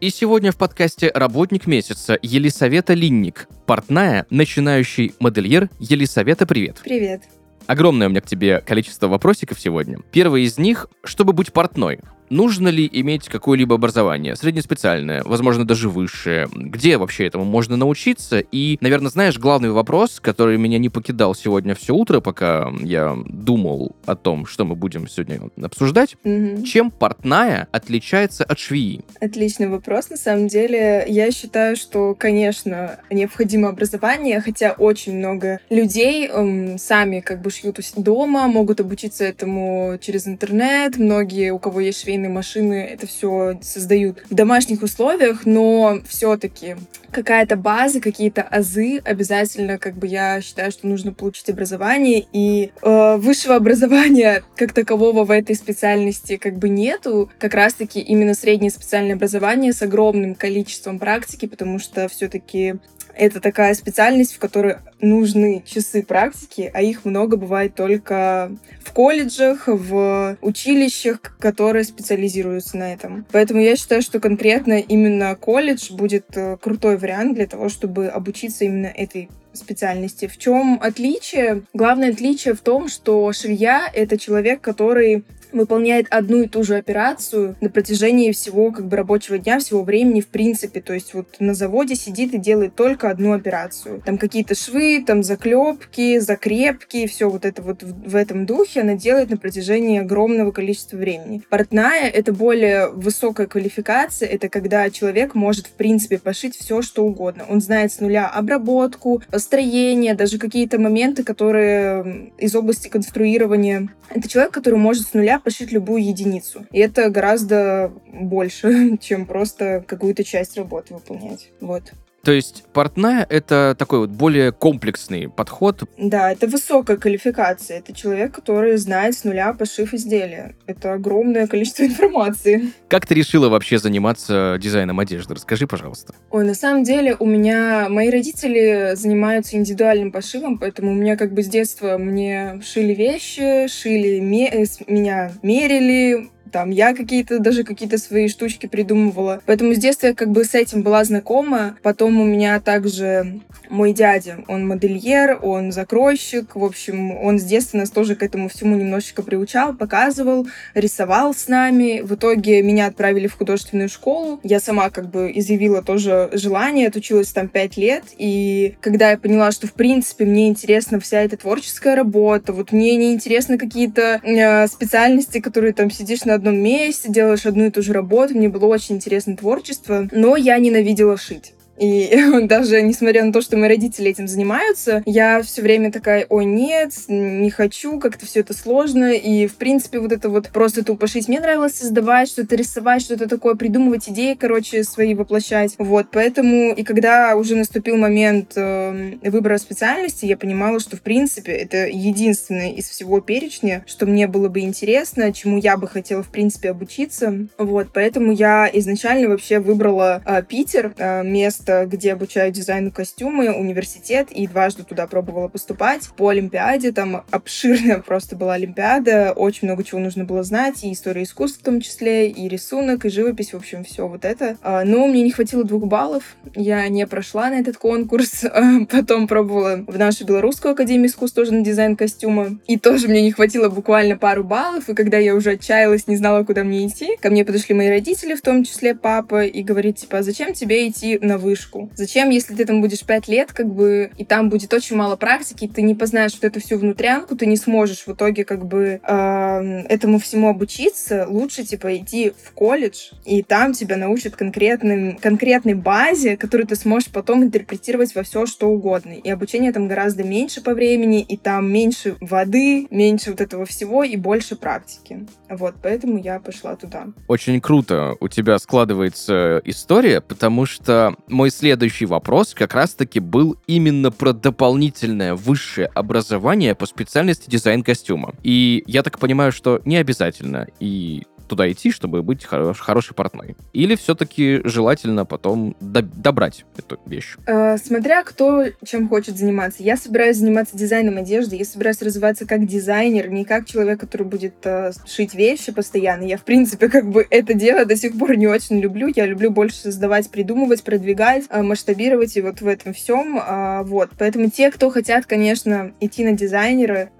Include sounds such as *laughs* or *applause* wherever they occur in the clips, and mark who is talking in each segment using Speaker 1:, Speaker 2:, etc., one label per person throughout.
Speaker 1: и сегодня в подкасте «Работник месяца» Елисавета Линник, портная, начинающий модельер. Елисавета, привет.
Speaker 2: Привет.
Speaker 1: Огромное у меня к тебе количество вопросиков сегодня. Первый из них, чтобы быть портной, нужно ли иметь какое-либо образование, среднеспециальное, возможно, даже высшее? Где вообще этому можно научиться? И, наверное, знаешь, главный вопрос, который меня не покидал сегодня все утро, пока я думал о том, что мы будем сегодня обсуждать.
Speaker 2: Мгм.
Speaker 1: Чем портная отличается от швеи?
Speaker 2: Отличный вопрос. На самом деле, я считаю, что, конечно, необходимо образование, хотя очень много людей эм, сами как бы шьют дома, могут обучиться этому через интернет. Многие, у кого есть швейные машины, это все создают в домашних условиях, но все-таки какая-то база, какие-то азы обязательно, как бы я считаю, что нужно получить образование, и э, высшего образования как такового в этой специальности как бы нету, как раз-таки именно среднее специальное образование с огромным количеством практики, потому что все-таки это такая специальность, в которой нужны часы практики, а их много бывает только в колледжах, в училищах, которые специализируются на этом. Поэтому я считаю, что конкретно именно колледж будет э, крутой вариант для того, чтобы обучиться именно этой специальности. В чем отличие? Главное отличие в том, что швея — это человек, который выполняет одну и ту же операцию на протяжении всего как бы рабочего дня, всего времени в принципе. То есть вот на заводе сидит и делает только одну операцию. Там какие-то швы, там заклепки, закрепки, все вот это вот в, в этом духе она делает на протяжении огромного количества времени. Портная — это более высокая квалификация, это когда человек может в принципе пошить все, что угодно. Он знает с нуля обработку, строение, даже какие-то моменты, которые из области конструирования. Это человек, который может с нуля пошить любую единицу. И это гораздо больше, *laughs* чем просто какую-то часть работы выполнять. Вот.
Speaker 1: То есть портная — это такой вот более комплексный подход.
Speaker 2: Да, это высокая квалификация. Это человек, который знает с нуля пошив изделия. Это огромное количество *laughs* информации.
Speaker 1: Как ты решила вообще заниматься дизайном одежды? Расскажи, пожалуйста.
Speaker 2: Ой, на самом деле у меня мои родители занимаются индивидуальным пошивом, поэтому у меня как бы с детства мне шили вещи, шили ме- э, меня мерили, там я какие-то даже какие-то свои штучки придумывала. Поэтому с детства я как бы с этим была знакома. Потом у меня также мой дядя, он модельер, он закройщик. В общем, он с детства нас тоже к этому всему немножечко приучал, показывал, рисовал с нами. В итоге меня отправили в художественную школу. Я сама как бы изъявила тоже желание, отучилась там пять лет. И когда я поняла, что в принципе мне интересна вся эта творческая работа, вот мне не интересны какие-то э, специальности, которые там сидишь на одном месте, делаешь одну и ту же работу. Мне было очень интересно творчество, но я ненавидела шить. И *laughs* даже несмотря на то, что мои родители этим занимаются, я все время такая, ой, нет, не хочу, как-то все это сложно. И, в принципе, вот это вот просто тупо шить. Мне нравилось создавать, что-то рисовать, что-то такое, придумывать идеи, короче, свои воплощать. Вот, поэтому, и когда уже наступил момент э, выбора специальности, я понимала, что, в принципе, это единственное из всего перечня, что мне было бы интересно, чему я бы хотела, в принципе, обучиться. Вот, поэтому я изначально вообще выбрала э, Питер, э, место, где обучают дизайну костюмы, университет, и дважды туда пробовала поступать. По Олимпиаде, там обширная просто была Олимпиада, очень много чего нужно было знать, и история искусства в том числе, и рисунок, и живопись, в общем, все вот это. А, Но мне не хватило двух баллов, я не прошла на этот конкурс, *laughs* А, потом пробовала в нашу Белорусскую академию искусств тоже на дизайн костюма, и тоже мне не хватило буквально пару баллов, и когда я уже отчаялась, не знала, куда мне идти, ко мне подошли мои родители, в том числе папа, и говорит, типа, «А зачем тебе идти на вышку? Зачем, если ты там будешь пять лет, как бы, и там будет очень мало практики, ты не познаешь вот эту всю внутрянку, ты не сможешь в итоге как бы эм, этому всему обучиться, лучше, типа, идти в колледж, и там тебя научат конкретным, конкретной базе, которую ты сможешь потом интерпретировать во все, что угодно. И обучение там гораздо меньше по времени, и там меньше воды, меньше вот этого всего, и больше практики. Вот, поэтому я пошла туда.
Speaker 1: Очень круто у тебя складывается история, потому что мой мой следующий вопрос как раз-таки был именно про дополнительное высшее образование по специальности дизайн костюма. И я так понимаю, что не обязательно. И туда идти, чтобы быть хорош, хорошей портной? Или все-таки желательно потом до, добрать эту вещь?
Speaker 2: Э, смотря кто чем хочет заниматься. Я собираюсь заниматься дизайном одежды, я собираюсь развиваться как дизайнер, не как человек, который будет э, шить вещи постоянно. Я, в принципе, как бы это дело до сих пор не очень люблю. Я люблю больше создавать, придумывать, продвигать, э, масштабировать и вот в этом всем. Э, вот. Поэтому те, кто хотят, конечно, идти на дизайнера,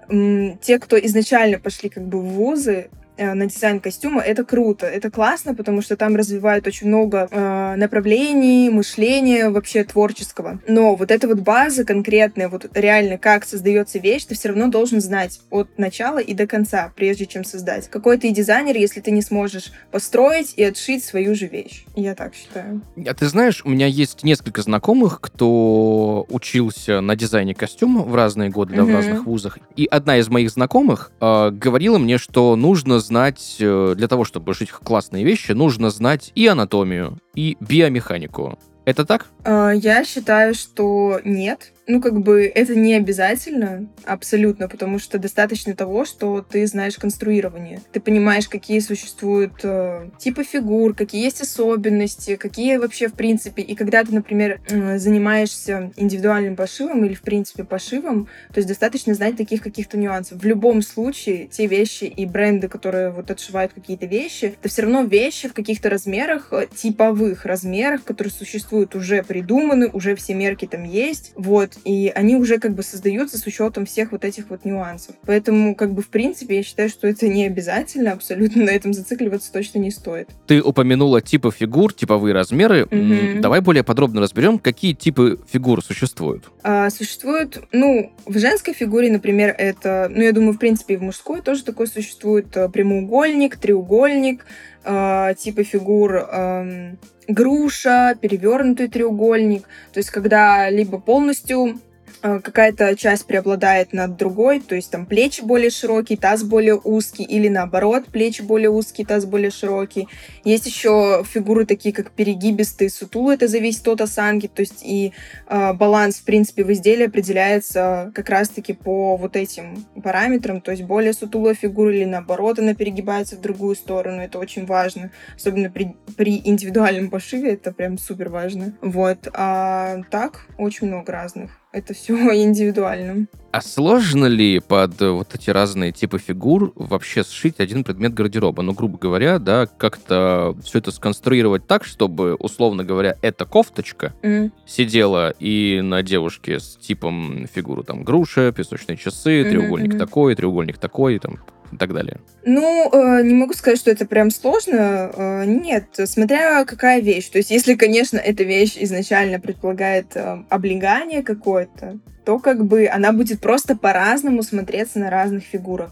Speaker 2: те, кто изначально пошли как бы в вузы, на дизайн костюма, это круто, это классно, потому что там развивают очень много э, направлений, мышления вообще творческого. Но вот эта вот база конкретная, вот реально как создается вещь, ты все равно должен знать от начала и до конца, прежде чем создать. Какой ты дизайнер, если ты не сможешь построить и отшить свою же вещь. Я так считаю.
Speaker 1: А ты знаешь, у меня есть несколько знакомых, кто учился на дизайне костюма в разные годы, mm-hmm. да, в разных вузах. И одна из моих знакомых э, говорила мне, что нужно знать, э, для того, чтобы шить классные вещи, нужно знать и анатомию, и биомеханику. Это так?
Speaker 2: А, я считаю, что нет ну, как бы это не обязательно абсолютно, потому что достаточно того, что ты знаешь конструирование. Ты понимаешь, какие существуют э, типы фигур, какие есть особенности, какие вообще в принципе. И когда ты, например, э, занимаешься индивидуальным пошивом или в принципе пошивом, то есть достаточно знать таких каких-то нюансов. В любом случае, те вещи и бренды, которые вот отшивают какие-то вещи, это все равно вещи в каких-то размерах, э, типовых размерах, которые существуют, уже придуманы, уже все мерки там есть. Вот и они уже как бы создаются с учетом всех вот этих вот нюансов. Поэтому, как бы, в принципе, я считаю, что это не обязательно, абсолютно на этом зацикливаться точно не стоит.
Speaker 1: Ты упомянула типы фигур, типовые размеры. Угу. Давай более подробно разберем, какие типы фигур существуют.
Speaker 2: А, существуют, ну, в женской фигуре, например, это, ну, я думаю, в принципе, и в мужской тоже такой существует э, прямоугольник, треугольник, э, типы фигур э, груша, перевернутый треугольник. То есть когда либо полностью какая-то часть преобладает над другой, то есть там плечи более широкие, таз более узкий, или наоборот, плечи более узкие, таз более широкий. Есть еще фигуры такие, как перегибистые, сутулы, это зависит от осанки, то есть и э, баланс, в принципе, в изделии определяется как раз-таки по вот этим параметрам, то есть более сутулая фигура или наоборот, она перегибается в другую сторону, это очень важно, особенно при, при индивидуальном пошиве, это прям супер важно. Вот, а так очень много разных это все *laughs* индивидуально.
Speaker 1: А сложно ли под вот эти разные типы фигур вообще сшить один предмет гардероба? Ну, грубо говоря, да, как-то все это сконструировать так, чтобы, условно говоря, эта кофточка mm. сидела и на девушке с типом фигуры там груша, песочные часы, mm-hmm, треугольник mm-hmm. такой, треугольник такой, там и так далее?
Speaker 2: Ну, э, не могу сказать, что это прям сложно. Э, нет, смотря какая вещь. То есть, если, конечно, эта вещь изначально предполагает э, облегание какое-то, то как бы она будет просто по-разному смотреться на разных фигурах.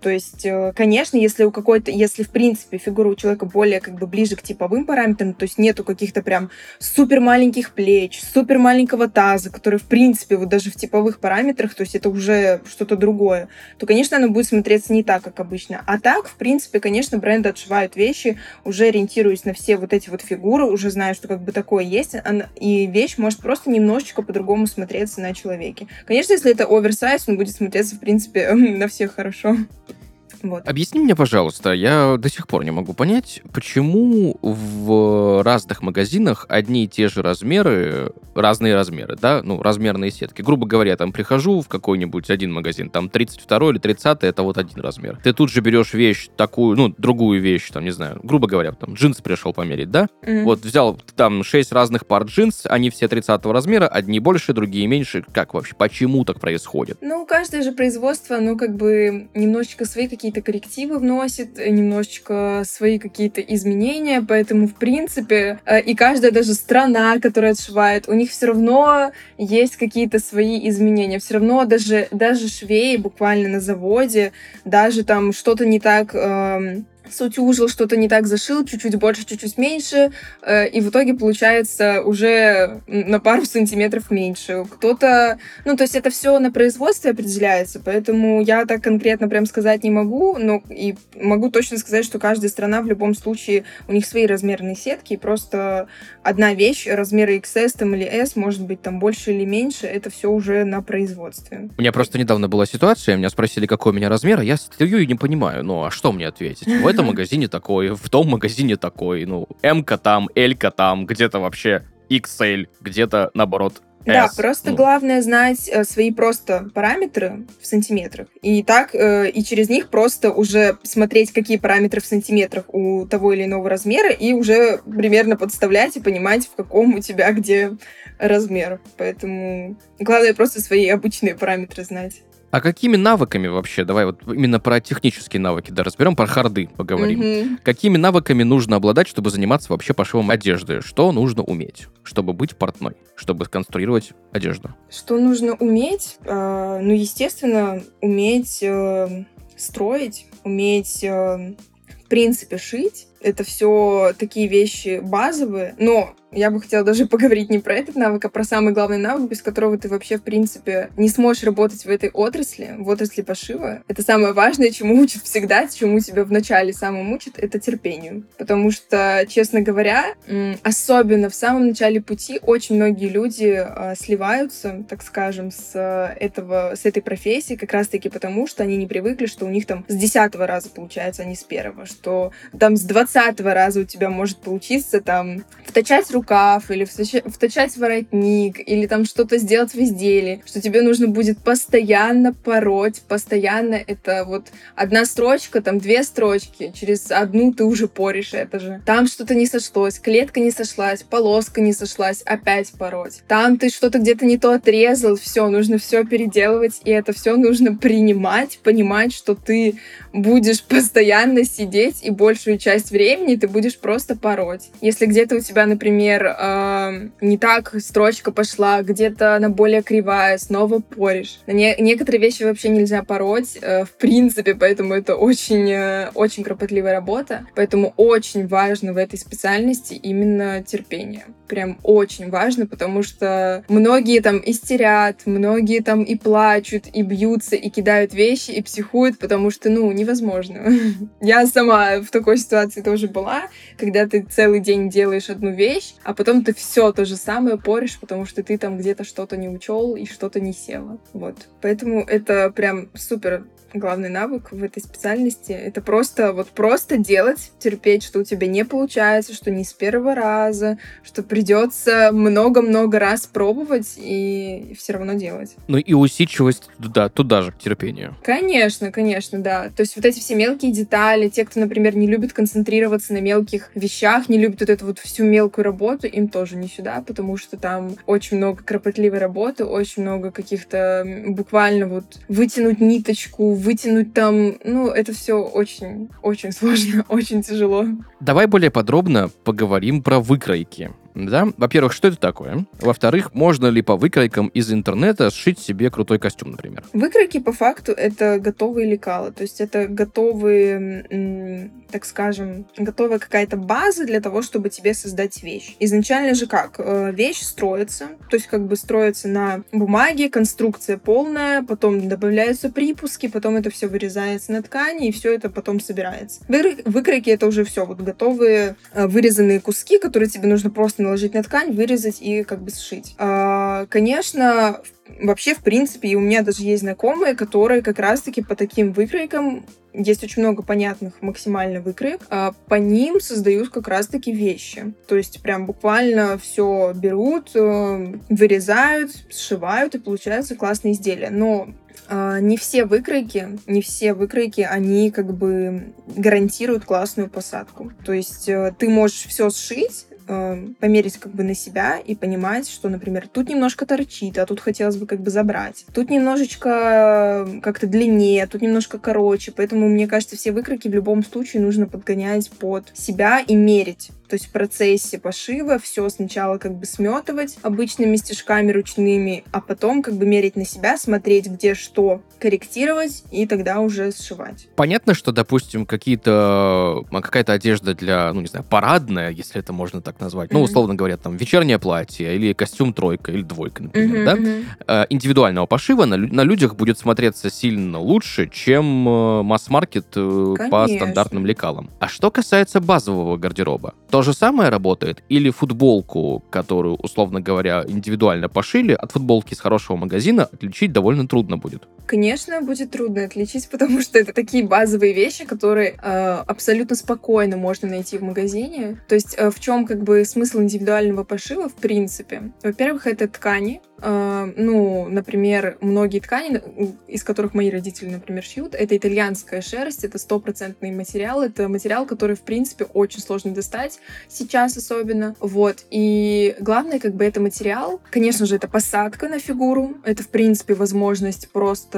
Speaker 2: То есть, э, конечно, если у какой-то, если в принципе фигура у человека более как бы ближе к типовым параметрам, то есть нету каких-то прям супер маленьких плеч, супер маленького таза, который в принципе вот даже в типовых параметрах, то есть это уже что-то другое, то, конечно, она будет смотреться не так, как обычно. А так, в принципе, конечно, бренды отшивают вещи, уже ориентируясь на все вот эти вот фигуры, уже знаю, что как бы такое есть, и вещь может просто немножечко по-другому смотреться на человеке. Конечно, если это оверсайз, он будет смотреться, в принципе, *laughs* на всех хорошо.
Speaker 1: Вот. Объясни мне, пожалуйста, я до сих пор не могу понять, почему в разных магазинах одни и те же размеры, разные размеры, да, ну, размерные сетки. Грубо говоря, там прихожу в какой-нибудь один магазин, там 32 или 30 это вот один размер. Ты тут же берешь вещь такую, ну, другую вещь, там, не знаю, грубо говоря, там, джинсы пришел померить, да? Mm-hmm. Вот взял там 6 разных пар джинс, они все 30 размера, одни больше, другие меньше. Как вообще, почему так происходит?
Speaker 2: Ну, каждое же производство, ну, как бы немножечко свои какие какие-то коррективы вносит, немножечко свои какие-то изменения, поэтому, в принципе, э, и каждая даже страна, которая отшивает, у них все равно есть какие-то свои изменения. Все равно даже, даже швеи буквально на заводе, даже там что-то не так эм, сутюжил, что-то не так зашил, чуть-чуть больше, чуть-чуть меньше, э, и в итоге получается уже на пару сантиметров меньше. Кто-то, ну, то есть это все на производстве определяется, поэтому я так конкретно прям сказать не могу, но и могу точно сказать, что каждая страна в любом случае, у них свои размерные сетки, и просто одна вещь, размеры XS там, или S, может быть там больше или меньше, это все уже на производстве.
Speaker 1: У меня просто недавно была ситуация, меня спросили, какой у меня размер, а я стою и не понимаю, ну, а что мне ответить? В этом *laughs* магазине такой, в том магазине такой, ну, М-ка там, Л-ка там, где-то вообще XL, где-то, наоборот,
Speaker 2: Да, просто
Speaker 1: Ну,
Speaker 2: главное знать э, свои просто параметры в сантиметрах. И так, э, и через них просто уже смотреть, какие параметры в сантиметрах у того или иного размера, и уже примерно подставлять и понимать, в каком у тебя где размер. Поэтому главное просто свои обычные параметры знать.
Speaker 1: А какими навыками вообще, давай вот именно про технические навыки, да, разберем, про харды поговорим.
Speaker 2: Мгм.
Speaker 1: Какими навыками нужно обладать, чтобы заниматься вообще пошивом одежды? Что нужно уметь, чтобы быть портной, чтобы сконструировать одежду?
Speaker 2: Что нужно уметь? Э, ну, естественно, уметь э, строить, уметь, э, в принципе, шить. Это все такие вещи базовые, но я бы хотела даже *laughs* поговорить не про этот навык, а про самый главный навык, без которого ты вообще, в принципе, не сможешь работать в этой отрасли, в отрасли пошива. Это самое важное, чему *laughs* учат всегда, чему тебя в начале самым учат, это терпению. Потому что, честно говоря, особенно в самом начале пути очень многие люди а, сливаются, так скажем, с а, этого, с этой профессии, как раз-таки потому, что они не привыкли, что у них там с десятого раза получается, а не с первого, что там с двадцатого раза у тебя может получиться там втачать рукав или втачать воротник или там что-то сделать в изделии, что тебе нужно будет постоянно пороть, постоянно это вот одна строчка, там две строчки, через одну ты уже поришь это же. Там что-то не сошлось, клетка не сошлась, полоска не сошлась, опять пороть. Там ты что-то где-то не то отрезал, все, нужно все переделывать, и это все нужно принимать, понимать, что ты будешь постоянно сидеть, и большую часть времени ты будешь просто пороть. Если где-то у тебя, например, э, не так строчка пошла, где-то она более кривая, снова поришь. Не- некоторые вещи вообще нельзя пороть, э, в принципе, поэтому это очень, э, очень кропотливая работа. Поэтому очень важно в этой специальности именно терпение. Прям очень важно, потому что многие там истерят, многие там и плачут, и бьются, и кидают вещи, и психуют, потому что, ну, невозможно. *laughs* Я сама в такой ситуации тоже была, когда ты целый день делаешь одну вещь, а потом ты все то же самое поришь, потому что ты там где-то что-то не учел и что-то не село. Вот. Поэтому это прям супер главный навык в этой специальности. Это просто вот просто делать, терпеть, что у тебя не получается, что не с первого раза, что придется много-много раз пробовать и все равно делать.
Speaker 1: Ну и усидчивость туда, туда же, к терпению.
Speaker 2: Конечно, конечно, да. То есть вот эти все мелкие детали, те, кто, например, не любит концентрироваться на мелких вещах, не любит вот эту вот всю мелкую работу, им тоже не сюда, потому что там очень много кропотливой работы, очень много каких-то буквально вот вытянуть ниточку, вытянуть там, ну, это все очень, очень *laughs* сложно, очень тяжело.
Speaker 1: Давай более подробно поговорим про выкройки. Да? Во-первых, что это такое? Во-вторых, можно ли по выкройкам из интернета сшить себе крутой костюм, например?
Speaker 2: Выкройки по факту это готовые лекала, то есть это готовые, так скажем, готовая какая-то база для того, чтобы тебе создать вещь. Изначально же как? Э, Вещь строится, то есть как бы строится на бумаге, конструкция полная, потом добавляются припуски, потом это все вырезается на ткани, и все это потом собирается. Выкройки это уже все вот готовые э, вырезанные куски, которые тебе нужно просто наложить на ткань, вырезать и как бы сшить. А, Конечно, вообще, в принципе, и у меня даже есть знакомые, которые как раз-таки по таким выкройкам есть очень много понятных максимально выкроек, а по ним создают как раз-таки вещи. То есть прям буквально все берут, э, вырезают, сшивают, и получается классные изделия. Но а, не все выкройки, не все выкройки, они как бы гарантируют классную посадку. То есть э, ты можешь все сшить, э, померить как бы на себя и понимать, что, например, тут немножко торчит, а тут хотелось бы как бы забрать. Тут немножечко э, как-то длиннее, тут немножко короче. Поэтому, мне кажется, все выкройки в любом случае нужно подгонять под себя и мерить то есть в процессе пошива все сначала как бы сметывать обычными стежками ручными, а потом как бы мерить на себя, смотреть, где что корректировать и тогда уже сшивать.
Speaker 1: Понятно, что, допустим, какие-то а, какая-то одежда для, ну не знаю, парадная, если это можно так назвать, mm-hmm. ну условно говоря, там вечернее платье или костюм тройка или двойка, например, mm-hmm, да, mm-hmm. индивидуального пошива на, на людях будет смотреться сильно лучше, чем э, масс-маркет э, по стандартным лекалам. А что касается базового гардероба, то же самое работает или футболку, которую, условно говоря, индивидуально пошили, от футболки из хорошего магазина отличить довольно трудно будет?
Speaker 2: Конечно, будет трудно отличить, потому что это такие базовые вещи, которые э, абсолютно спокойно можно найти в магазине. То есть э, в чем как бы смысл индивидуального пошива в принципе? Во-первых, это ткани, Uh, ну, например, многие ткани, из которых мои родители, например, шьют, это итальянская шерсть, это стопроцентный материал, это материал, который, в принципе, очень сложно достать сейчас особенно, вот, и главное, как бы, это материал, конечно же, это посадка на фигуру, это, в принципе, возможность просто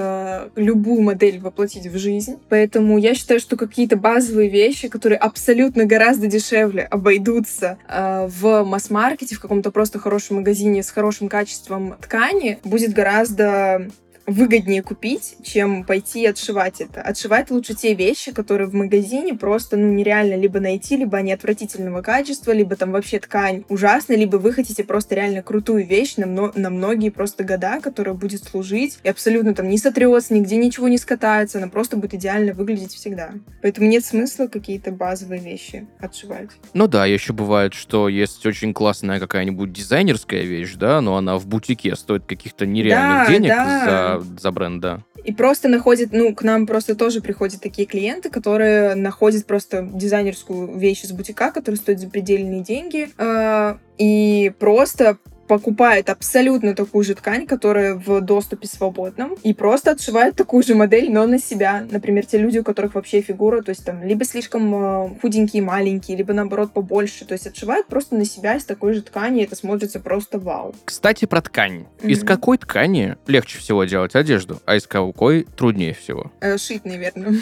Speaker 2: любую модель воплотить в жизнь, поэтому я считаю, что какие-то базовые вещи, которые абсолютно гораздо дешевле обойдутся uh, в масс-маркете, в каком-то просто хорошем магазине с хорошим качеством ткани будет гораздо выгоднее купить, чем пойти отшивать это. Отшивать лучше те вещи, которые в магазине просто, ну, нереально либо найти, либо они отвратительного качества, либо там вообще ткань ужасная, либо вы хотите просто реально крутую вещь на, мно- на многие просто года, которая будет служить и абсолютно там не сотрется, нигде ничего не скатается, она просто будет идеально выглядеть всегда. Поэтому нет смысла какие-то базовые вещи отшивать.
Speaker 1: Ну да, еще бывает, что есть очень классная какая-нибудь дизайнерская вещь, да, но она в бутике стоит каких-то нереальных да, денег да. за за, бренд, да.
Speaker 2: И просто находит, ну, к нам просто тоже приходят такие клиенты, которые находят просто дизайнерскую вещь из бутика, которая стоит запредельные деньги, э, и просто покупает абсолютно такую же ткань, которая в доступе свободном, и просто отшивает такую же модель, но на себя. Например, те люди, у которых вообще фигура, то есть там либо слишком э, худенькие, маленькие, либо наоборот побольше, то есть отшивают просто на себя из такой же ткани, и это смотрится просто вау.
Speaker 1: Кстати, про ткань. Mm-hmm. Из какой ткани легче всего делать одежду, а из какой труднее всего?
Speaker 2: Э, шить, наверное.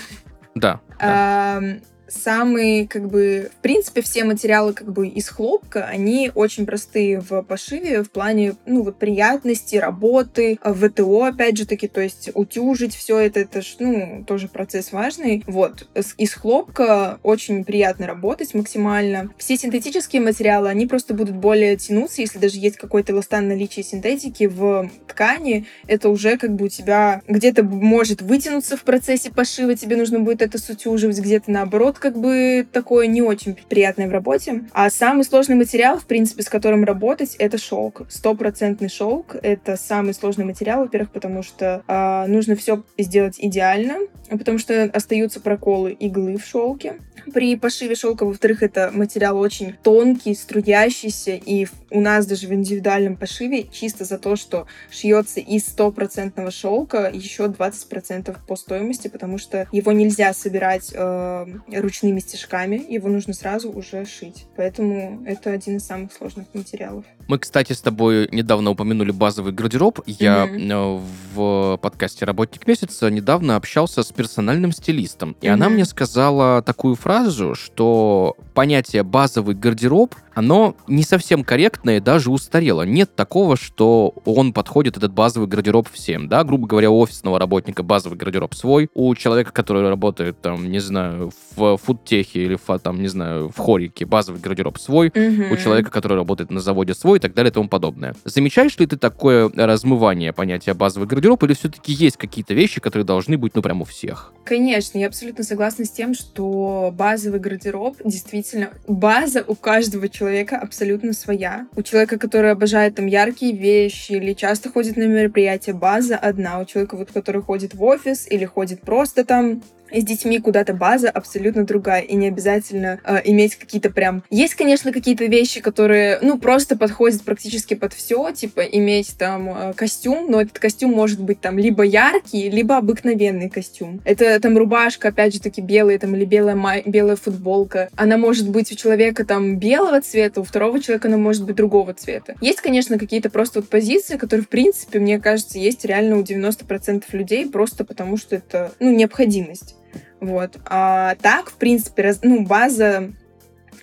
Speaker 1: Да. да
Speaker 2: самые, как бы, в принципе, все материалы, как бы, из хлопка, они очень простые в пошиве в плане, ну, вот, приятности, работы, ВТО, опять же таки, то есть утюжить все это, это ж, ну, тоже процесс важный. Вот, из хлопка очень приятно работать максимально. Все синтетические материалы, они просто будут более тянуться, если даже есть какой-то эластан наличие синтетики в ткани, это уже, как бы, у тебя где-то может вытянуться в процессе пошива, тебе нужно будет это сутюживать, где-то наоборот как бы такое не очень приятное в работе. А самый сложный материал, в принципе, с которым работать, это шелк. Стопроцентный шелк — это самый сложный материал, во-первых, потому что э, нужно все сделать идеально, потому что остаются проколы иглы в шелке при пошиве шелка. Во-вторых, это материал очень тонкий, струящийся, и у нас даже в индивидуальном пошиве чисто за то, что шьется из стопроцентного шелка, еще 20% по стоимости, потому что его нельзя собирать э, ручными стежками, его нужно сразу уже шить. Поэтому это один из самых сложных материалов.
Speaker 1: Мы, кстати, с тобой недавно упомянули базовый гардероб. Я mm-hmm. в подкасте «Работник месяца» недавно общался с персональным стилистом, и mm-hmm. она мне сказала такую фразу, что понятие «базовый гардероб» оно не совсем корректное и даже устарело. Нет такого, что он подходит, этот базовый гардероб всем, да, грубо говоря, у офисного работника базовый гардероб свой, у человека, который работает, там, не знаю, в фудтехе или, в, там, не знаю, в хорике, базовый гардероб свой, mm-hmm. у человека, который работает на заводе свой и так далее и тому подобное. Замечаешь ли ты такое размывание понятия базовый гардероб или все-таки есть какие-то вещи, которые должны быть, ну, прям у всех?
Speaker 2: Конечно, я абсолютно согласна с тем, что базовый гардероб действительно база у каждого человека абсолютно своя. У человека, который обожает там яркие вещи или часто ходит на мероприятия, база одна. У человека, вот, который ходит в офис или ходит просто там с детьми куда-то база абсолютно другая, и не обязательно э, иметь какие-то прям... Есть, конечно, какие-то вещи, которые, ну, просто подходят практически под все, типа иметь там э, костюм, но этот костюм может быть там либо яркий, либо обыкновенный костюм. Это там рубашка, опять же таки, белая там или белая, май... белая футболка. Она может быть у человека там белого цвета, у второго человека она может быть другого цвета. Есть, конечно, какие-то просто вот позиции, которые, в принципе, мне кажется, есть реально у 90% людей, просто потому что это, ну, необходимость. Вот. А так, в принципе, раз, ну, база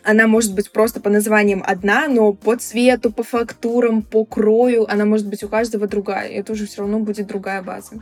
Speaker 2: она может быть просто по названиям одна, но по цвету, по фактурам, по крою она может быть у каждого другая. И это уже все равно будет другая база.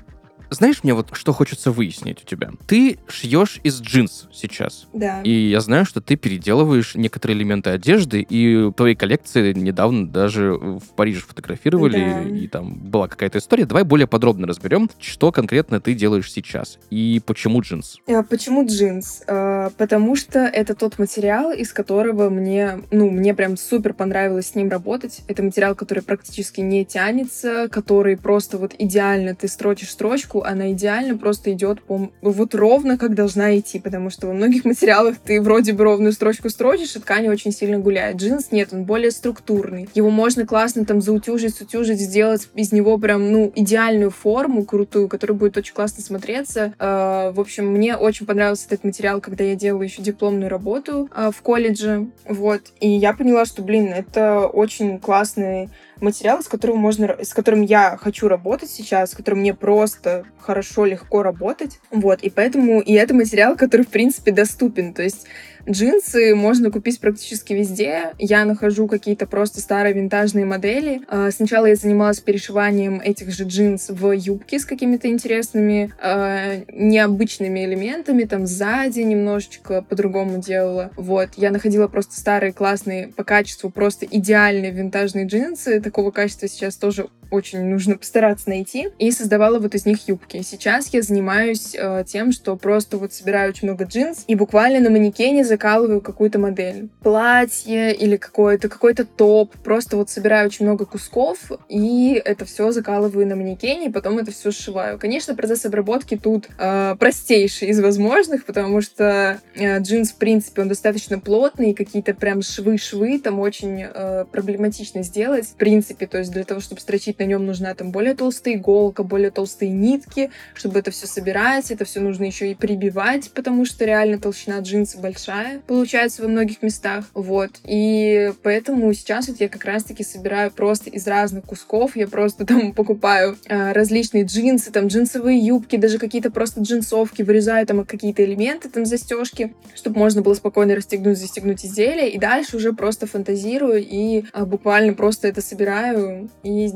Speaker 1: Знаешь, мне вот что хочется выяснить у тебя? Ты шьешь из джинс сейчас.
Speaker 2: Да.
Speaker 1: И я знаю, что ты переделываешь некоторые элементы одежды, и твои коллекции недавно даже в Париже фотографировали,
Speaker 2: Да.
Speaker 1: и там была какая-то история. Давай более подробно разберем, что конкретно ты делаешь сейчас, и почему джинс.
Speaker 2: А Почему джинс? А, Потому что это тот материал, из которого мне, ну, мне прям супер понравилось с ним работать. Это материал, который практически не тянется, который просто вот идеально ты строчишь строчку, она идеально просто идет по вот ровно как должна идти, потому что во многих *laughs* материалах ты вроде бы ровную строчку строчишь, и ткань очень сильно гуляет. Джинс нет, он более структурный. Его можно классно там заутюжить, сутюжить, сделать из него прям, ну, идеальную форму крутую, которая будет очень классно смотреться. Э, В общем, мне очень понравился этот материал, когда я делала еще дипломную работу э, в колледже. Вот. И я поняла, что, блин, это очень классный материал, с которым можно, с которым я хочу работать сейчас, с которым мне просто хорошо, легко работать. Вот. И поэтому и это материал, который, в принципе, доступен. То есть Джинсы можно купить практически везде. Я нахожу какие-то просто старые винтажные модели. А, Сначала я занималась перешиванием этих же джинс в юбки с какими-то интересными, а, необычными элементами. Там сзади немножечко по-другому делала. Вот. Я находила просто старые классные по качеству, просто идеальные винтажные джинсы. Такого качества сейчас тоже очень нужно постараться найти. И создавала вот из них юбки. Сейчас я занимаюсь э, тем, что просто вот собираю очень много джинс и буквально на манекене закалываю какую-то модель. Платье или какой-то какой-то топ. Просто вот собираю очень много кусков и это все закалываю на манекене, и потом это все сшиваю. Конечно, процесс обработки тут э, простейший из возможных, потому что э, джинс, в принципе, он достаточно плотный, и какие-то прям швы-швы там очень э, проблематично сделать, в принципе, то есть для того, чтобы строчить на нем нужна там более толстая иголка, более толстые нитки, чтобы это все собирать, это все нужно еще и прибивать, потому что реально толщина джинса большая получается во многих местах, вот, и поэтому сейчас вот я как раз-таки собираю просто из разных кусков, я просто *laughs* там покупаю э, различные джинсы, там джинсовые юбки, даже какие-то просто джинсовки, вырезаю там какие-то элементы, там застежки, чтобы можно было спокойно расстегнуть, застегнуть изделие, и дальше уже просто фантазирую и а, буквально просто это собираю и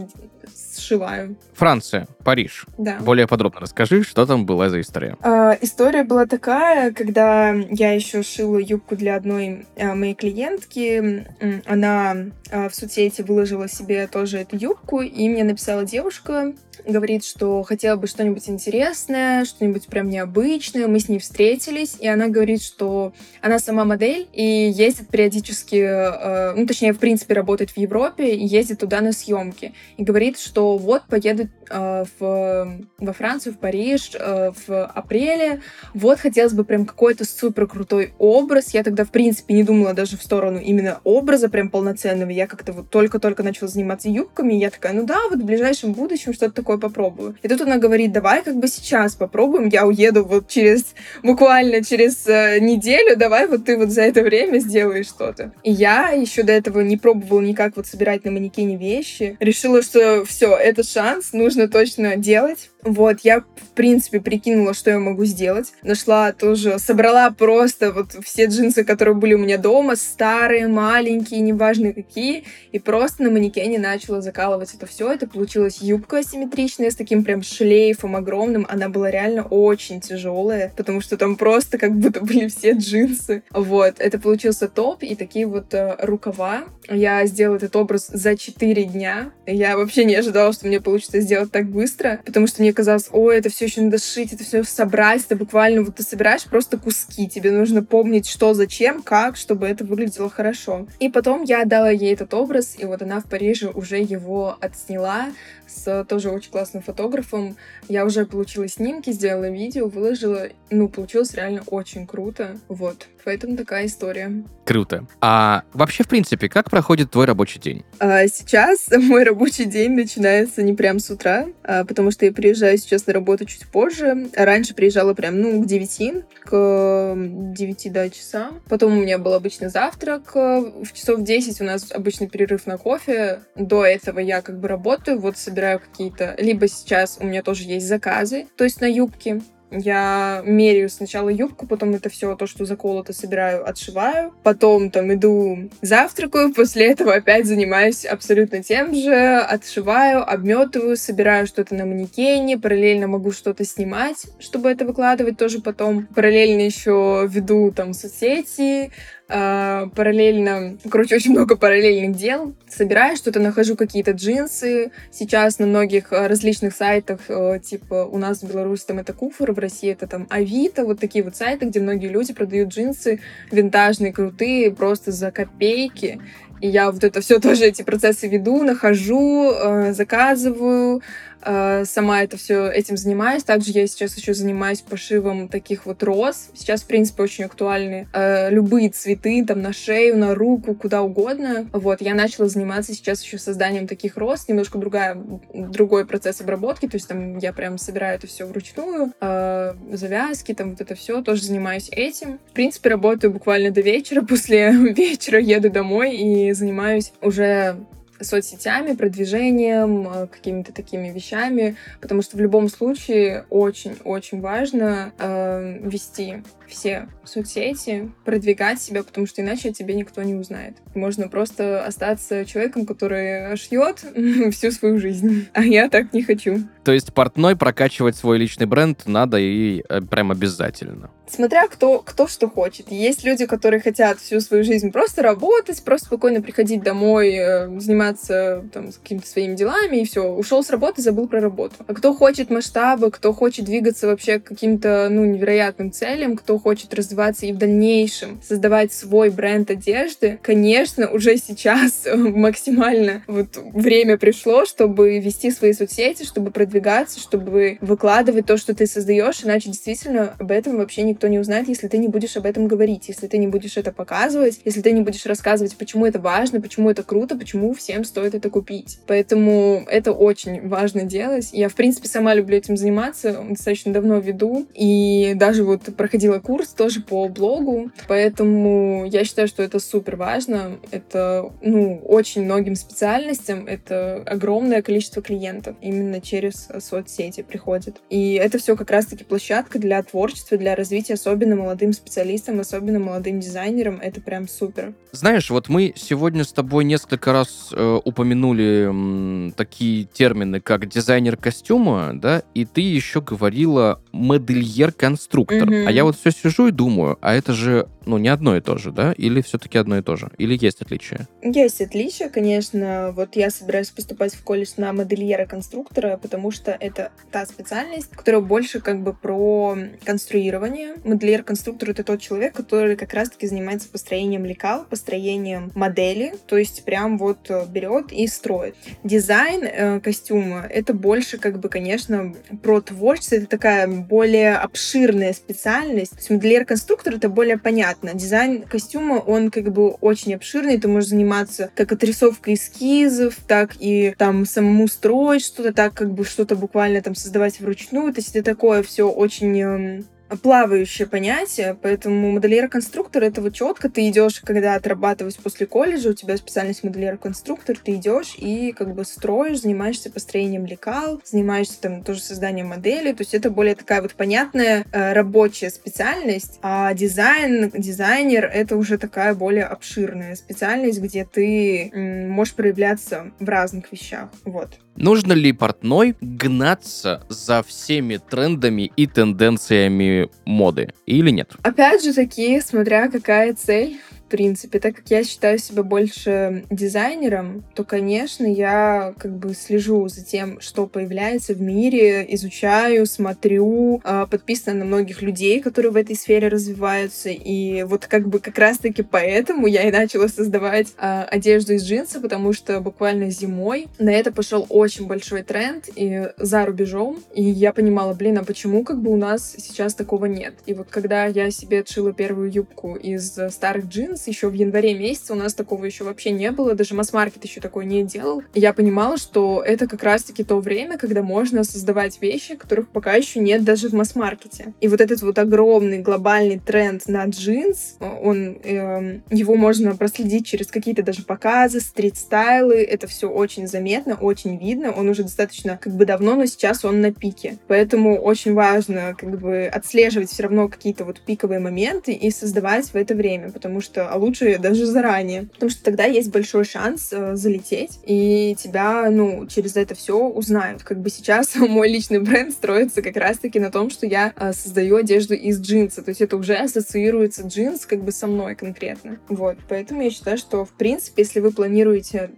Speaker 2: happens. Сшиваю.
Speaker 1: Франция, Париж.
Speaker 2: Да.
Speaker 1: Более подробно расскажи, что там была за история.
Speaker 2: А, история была такая, когда я еще шила юбку для одной а, моей клиентки. Она а, в соцсети выложила себе тоже эту юбку, и мне написала девушка, говорит, что хотела бы что-нибудь интересное, что-нибудь прям необычное. Мы с ней встретились, и она говорит, что она сама модель и ездит периодически, э, ну, точнее, в принципе, работает в Европе и ездит туда на съемки. И говорит, что вот поеду э, в, во Францию, в Париж э, в апреле. Вот хотелось бы прям какой-то супер крутой образ. Я тогда, в принципе, не думала даже в сторону именно образа прям полноценного. Я как-то вот только-только начала заниматься юбками, и я такая, ну да, вот в ближайшем будущем что-то такое попробую. И тут она говорит, давай как бы сейчас попробуем, я уеду вот через, буквально через э, неделю, давай вот ты вот за это время сделаешь что-то. И я еще до этого не пробовала никак вот собирать на манекене вещи. Решила, что все, это шанс, нужно точно делать. Вот, я, в принципе, прикинула, что я могу сделать. Нашла тоже, собрала просто вот все джинсы, которые были у меня дома, старые, маленькие, неважно какие, и просто на манекене начала закалывать это все. Это получилась юбка асимметричная с таким прям шлейфом огромным. Она была реально очень тяжелая, потому что там просто как будто были все джинсы. Вот, это получился топ и такие вот э, рукава. Я сделала этот образ за 4 дня. Я вообще не ожидала, что мне получится сделать так быстро, потому что мне казалось, ой, это все еще надо шить, это все собрать, это буквально вот ты собираешь просто куски, тебе нужно помнить, что, зачем, как, чтобы это выглядело хорошо. И потом я отдала ей этот образ, и вот она в Париже уже его отсняла с тоже очень классным фотографом. Я уже получила снимки, сделала видео, выложила. Ну, получилось реально очень круто. Вот. Поэтому такая история.
Speaker 1: Круто. А вообще, в принципе, как проходит твой рабочий день?
Speaker 2: А сейчас *laughs* мой рабочий день начинается не прям с утра, а, потому что я приезжаю сейчас на работу чуть позже. Раньше приезжала прям, ну, к 9, к 9, да, часа. Потом у меня был обычный завтрак. э, В часов 10 у нас обычный перерыв на кофе. До этого я как бы работаю, вот собираю какие-то... Либо сейчас у меня тоже есть заказы, то есть на юбки. Я меряю сначала юбку, потом это все то, что заколото, собираю, отшиваю. Потом там иду завтракаю, после этого опять занимаюсь абсолютно тем же. Отшиваю, обметываю, собираю что-то на манекене, параллельно могу что-то снимать, чтобы это выкладывать тоже потом. Параллельно еще веду там соцсети, параллельно, короче, очень много параллельных дел. Собираю что-то, нахожу какие-то джинсы. Сейчас на многих а, различных сайтах, uh, типа у нас в Беларуси там это Куфор, в России это там Авито, вот такие вот сайты, где многие люди продают джинсы винтажные, крутые, просто за копейки. И я вот это все тоже эти процессы веду, нахожу, uh, заказываю, Э, сама это все этим занимаюсь. Также я сейчас еще занимаюсь пошивом таких вот роз. Сейчас, в принципе, очень актуальны э, любые цветы, там, на шею, на руку, куда угодно. Вот, я начала заниматься сейчас еще созданием таких роз. Немножко другая, другой процесс обработки, то есть там я прям собираю это все вручную, э, завязки, там вот это все, тоже занимаюсь этим. В принципе, работаю буквально до вечера, *laughs* после вечера еду домой и занимаюсь уже соцсетями, продвижением, э, какими-то такими вещами, потому что в любом случае очень-очень важно э, вести все соцсети, продвигать себя, потому что иначе о тебе никто не узнает. Можно просто остаться человеком, который шьет *laughs* всю свою жизнь. А я так не хочу.
Speaker 1: То есть портной прокачивать свой личный бренд надо и э, прям обязательно.
Speaker 2: Смотря кто, кто что хочет. Есть люди, которые хотят всю свою жизнь просто работать, просто спокойно приходить домой, э, заниматься там какими-то своими делами, и все. Ушел с работы, забыл про работу. А кто хочет масштабы, кто хочет двигаться вообще к каким-то, ну, невероятным целям, кто хочет развиваться и в дальнейшем создавать свой бренд одежды, конечно, уже сейчас *laughs* максимально вот время пришло, чтобы вести свои соцсети, чтобы продвигаться, чтобы выкладывать то, что ты создаешь, иначе действительно об этом вообще никто не узнает, если ты не будешь об этом говорить, если ты не будешь это показывать, если ты не будешь рассказывать, почему это важно, почему это круто, почему всем стоит это купить. Поэтому это очень важно делать. Я, в принципе, сама люблю этим заниматься, достаточно давно веду, и даже вот проходила курс тоже по блогу, поэтому я считаю, что это супер важно. Это, ну, очень многим специальностям, это огромное количество клиентов именно через соцсети приходит. И это все как раз-таки площадка для творчества, для развития, особенно молодым специалистам, особенно молодым дизайнерам. Это прям супер.
Speaker 1: Знаешь, вот мы сегодня с тобой несколько раз э, упомянули м, такие термины, как дизайнер костюма, да, и ты еще говорила модельер-конструктор. Mm-hmm. А я вот все сижу и думаю, а это же, ну, не одно и то же, да? Или все-таки одно и то же? Или есть отличия?
Speaker 2: Есть отличия, конечно. Вот я собираюсь поступать в колледж на модельера-конструктора, потому что это та специальность, которая больше как бы про конструирование. Модельер-конструктор — это тот человек, который как раз-таки занимается построением лекал, построением модели, то есть прям вот берет и строит. Дизайн э, костюма — это больше как бы, конечно, про творчество, это такая более обширная специальность. То есть модельер-конструктор — это более понятно. Дизайн костюма, он как бы очень обширный, ты можешь заниматься как отрисовкой эскизов, так и там самому строить что-то, так как бы что-то буквально там создавать вручную. То есть это такое все очень эм, плавающее понятие, поэтому модельер-конструктор это вот четко ты идешь, когда отрабатываешь после колледжа, у тебя специальность модельер-конструктор, ты идешь и как бы строишь, занимаешься построением лекал, занимаешься там тоже созданием модели, то есть это более такая вот понятная э, рабочая специальность, а дизайн, дизайнер это уже такая более обширная специальность, где ты м, можешь проявляться в разных вещах, вот.
Speaker 1: Нужно ли портной гнаться за всеми трендами и тенденциями моды или нет?
Speaker 2: Опять же таки, смотря какая цель принципе. Так как я считаю себя больше дизайнером, то, конечно, я как бы слежу за тем, что появляется в мире, изучаю, смотрю, а, подписана на многих людей, которые в этой сфере развиваются. И вот как бы как раз-таки поэтому я и начала создавать а, одежду из джинса, потому что буквально зимой на это пошел очень большой тренд и за рубежом. И я понимала, блин, а почему как бы у нас сейчас такого нет? И вот когда я себе отшила первую юбку из старых джинсов, джинс еще в январе месяце. У нас такого еще вообще не было. Даже масс-маркет еще такое не делал. Я понимала, что это как раз-таки то время, когда можно создавать вещи, которых пока еще нет даже в масс-маркете. И вот этот вот огромный глобальный тренд на джинс, он, э, его можно проследить через какие-то даже показы, стрит-стайлы. Это все очень заметно, очень видно. Он уже достаточно как бы давно, но сейчас он на пике. Поэтому очень важно как бы отслеживать все равно какие-то вот пиковые моменты и создавать в это время, потому что, а лучше даже заранее, потому что тогда есть большой шанс э, залететь, и тебя, ну, через это все узнают. Как бы сейчас *laughs* мой личный бренд строится как раз-таки на том, что я э, создаю одежду из джинса, то есть это уже ассоциируется джинс как бы со мной конкретно. Вот, поэтому я считаю, что, в принципе, если вы планируете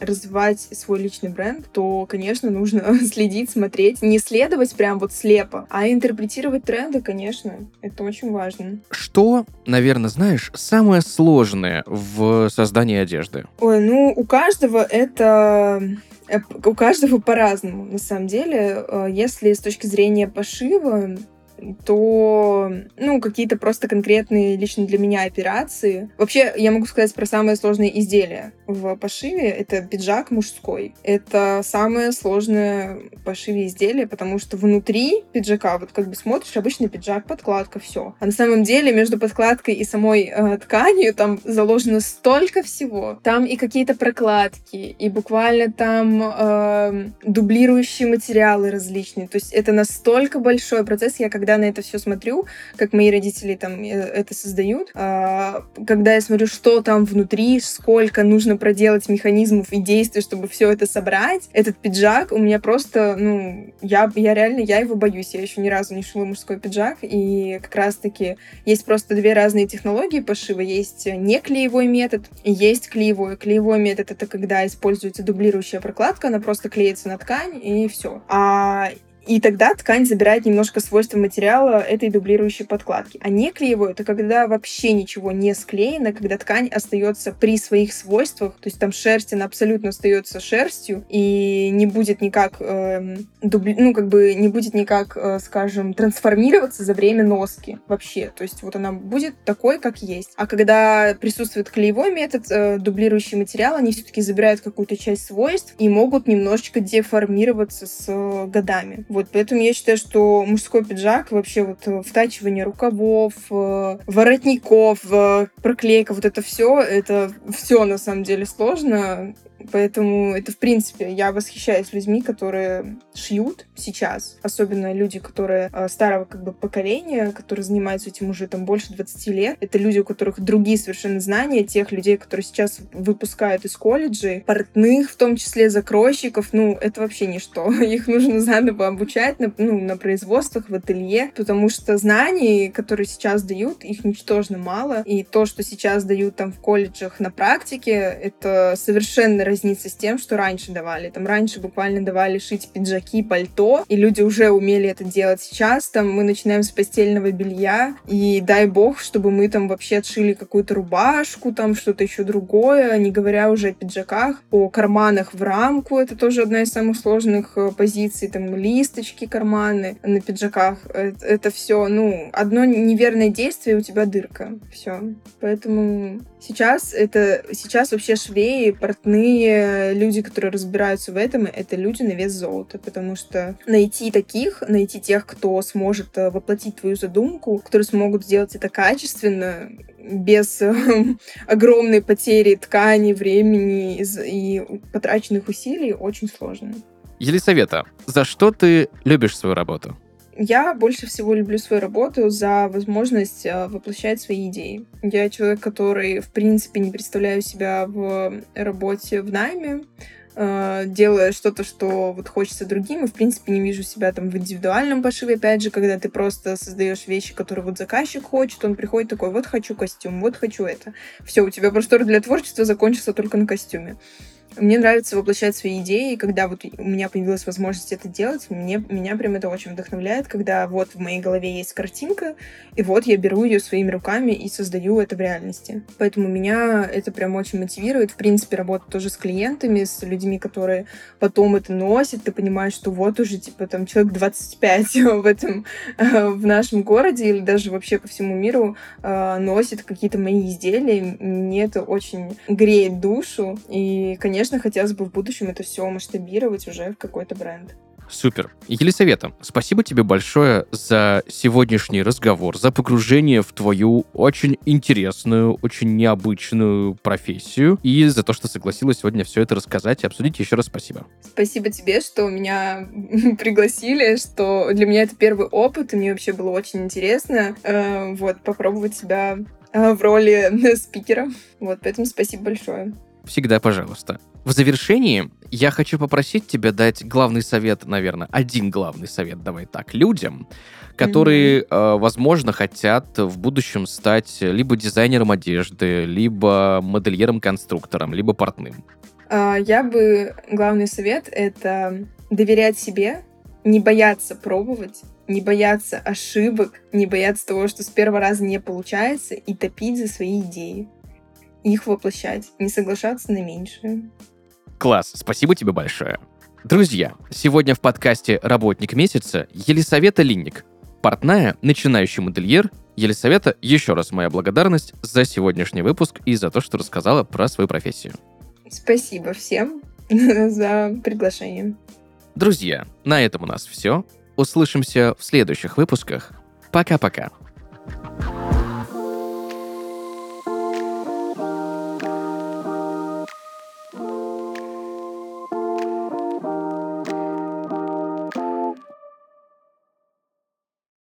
Speaker 2: развивать свой личный бренд, то, конечно, нужно *laughs* следить, смотреть, не следовать прям вот слепо, а интерпретировать тренды, конечно, это очень важно.
Speaker 1: Что, наверное, знаешь, самое сложное в создании одежды?
Speaker 2: Ой, ну, у каждого это э, у каждого по-разному, на самом деле. Э, если с точки зрения пошива, то, ну, какие-то просто конкретные лично для меня операции. Вообще, я могу сказать про самые сложные изделия в пошиве. Это пиджак мужской. Это самое сложное пошиве изделие, потому что внутри пиджака, вот как бы смотришь, обычный пиджак, подкладка, все. А на самом деле между подкладкой и самой э, тканью там заложено столько всего. Там и какие-то прокладки, и буквально там э, дублирующие материалы различные. То есть это настолько большой процесс. Я когда на это все смотрю, как мои родители там э, это создают, э, когда я смотрю, что там внутри, сколько нужно проделать механизмов и действий, чтобы все это собрать. Этот пиджак у меня просто, ну, я, я реально, я его боюсь. Я еще ни разу не шила мужской пиджак, и как раз-таки есть просто две разные технологии пошива. Есть не клеевой метод, есть клеевой. Клеевой метод — это когда используется дублирующая прокладка, она просто клеится на ткань, и все. А и тогда ткань забирает немножко свойства материала этой дублирующей подкладки. А не клеевой — это когда вообще ничего не склеено, когда ткань остается при своих свойствах, то есть там шерсть, она абсолютно остается шерстью и не будет никак, э, дубли... ну, как бы не будет никак, э, скажем, трансформироваться за время носки вообще. То есть вот она будет такой, как есть. А когда присутствует клеевой метод, э, дублирующий материал, они все-таки забирают какую-то часть свойств и могут немножечко деформироваться с э, годами. Вот, поэтому я считаю, что мужской пиджак, вообще вот э, втачивание рукавов, э, воротников, э, проклейка, вот это все, это все на самом деле сложно. Поэтому это, в принципе, я восхищаюсь людьми, которые шьют сейчас. Особенно люди, которые э, старого как бы поколения, которые занимаются этим уже там больше 20 лет. Это люди, у которых другие совершенно знания, тех людей, которые сейчас выпускают из колледжей, портных, в том числе закройщиков. Ну, это вообще ничто. *laughs* Их нужно заново обучать на, ну, на производствах, в ателье, потому что знаний, которые сейчас дают, их ничтожно мало. И то, что сейчас дают там в колледжах на практике, это совершенно разнится с тем, что раньше давали. Там раньше буквально давали шить пиджаки, пальто, и люди уже умели это делать. Сейчас там мы начинаем с постельного белья, и дай бог, чтобы мы там вообще отшили какую-то рубашку, там что-то еще другое, не говоря уже о пиджаках, о карманах в рамку, это тоже одна из самых сложных э, позиций, там листочки, карманы на пиджаках, это, это все, ну, одно неверное действие, у тебя дырка, все. Поэтому сейчас это, сейчас вообще швеи, портные, люди, которые разбираются в этом, это люди на вес золота, потому что найти таких, найти тех, кто сможет э, воплотить твою задумку, которые смогут сделать это качественно, без э, *laughs* огромной потери ткани, времени и потраченных усилий, очень сложно.
Speaker 1: Елисавета, за что ты любишь свою работу?
Speaker 2: Я больше всего люблю свою работу за возможность э, воплощать свои идеи. Я человек, который, в принципе, не представляю себя в работе в найме, э, делая что-то, что вот хочется другим, и, в принципе, не вижу себя там в индивидуальном пошиве, опять же, когда ты просто создаешь вещи, которые вот заказчик хочет, он приходит такой, вот хочу костюм, вот хочу это. Все, у тебя простор для творчества закончился только на костюме. Мне нравится воплощать свои идеи, и когда вот у меня появилась возможность это делать, мне, меня прям это очень вдохновляет, когда вот в моей голове есть картинка, и вот я беру ее своими руками и создаю это в реальности. Поэтому меня это прям очень мотивирует. В принципе, работать тоже с клиентами, с людьми, которые потом это носят, ты понимаешь, что вот уже, типа, там, человек 25 *laughs* в этом, э, в нашем городе или даже вообще по всему миру э, носит какие-то мои изделия. Мне это очень греет душу. И, конечно, хотелось бы в будущем это все масштабировать уже в какой-то бренд.
Speaker 1: Супер. Елисавета, спасибо тебе большое за сегодняшний разговор, за погружение в твою очень интересную, очень необычную профессию и за то, что согласилась сегодня все это рассказать и обсудить. Еще раз спасибо.
Speaker 2: Спасибо тебе, что меня *laughs* пригласили, что для меня это первый опыт, и мне вообще было очень интересно э, вот попробовать себя э, в роли *laughs* спикера. Вот, поэтому спасибо большое.
Speaker 1: Всегда пожалуйста. В завершении я хочу попросить тебя дать главный совет, наверное, один главный совет, давай так, людям, которые, mm-hmm. возможно, хотят в будущем стать либо дизайнером одежды, либо модельером-конструктором, либо портным.
Speaker 2: А, я бы... Главный совет — это доверять себе, не бояться пробовать, не бояться ошибок, не бояться того, что с первого раза не получается, и топить за свои идеи. Их воплощать, не соглашаться на меньшее.
Speaker 1: Класс, спасибо тебе большое. Друзья, сегодня в подкасте «Работник месяца» Елисавета Линник, портная, начинающий модельер. Елисавета, еще раз моя благодарность за сегодняшний выпуск и за то, что рассказала про свою профессию.
Speaker 2: Спасибо всем *laughs* за приглашение.
Speaker 1: Друзья, на этом у нас все. Услышимся в следующих выпусках. Пока-пока.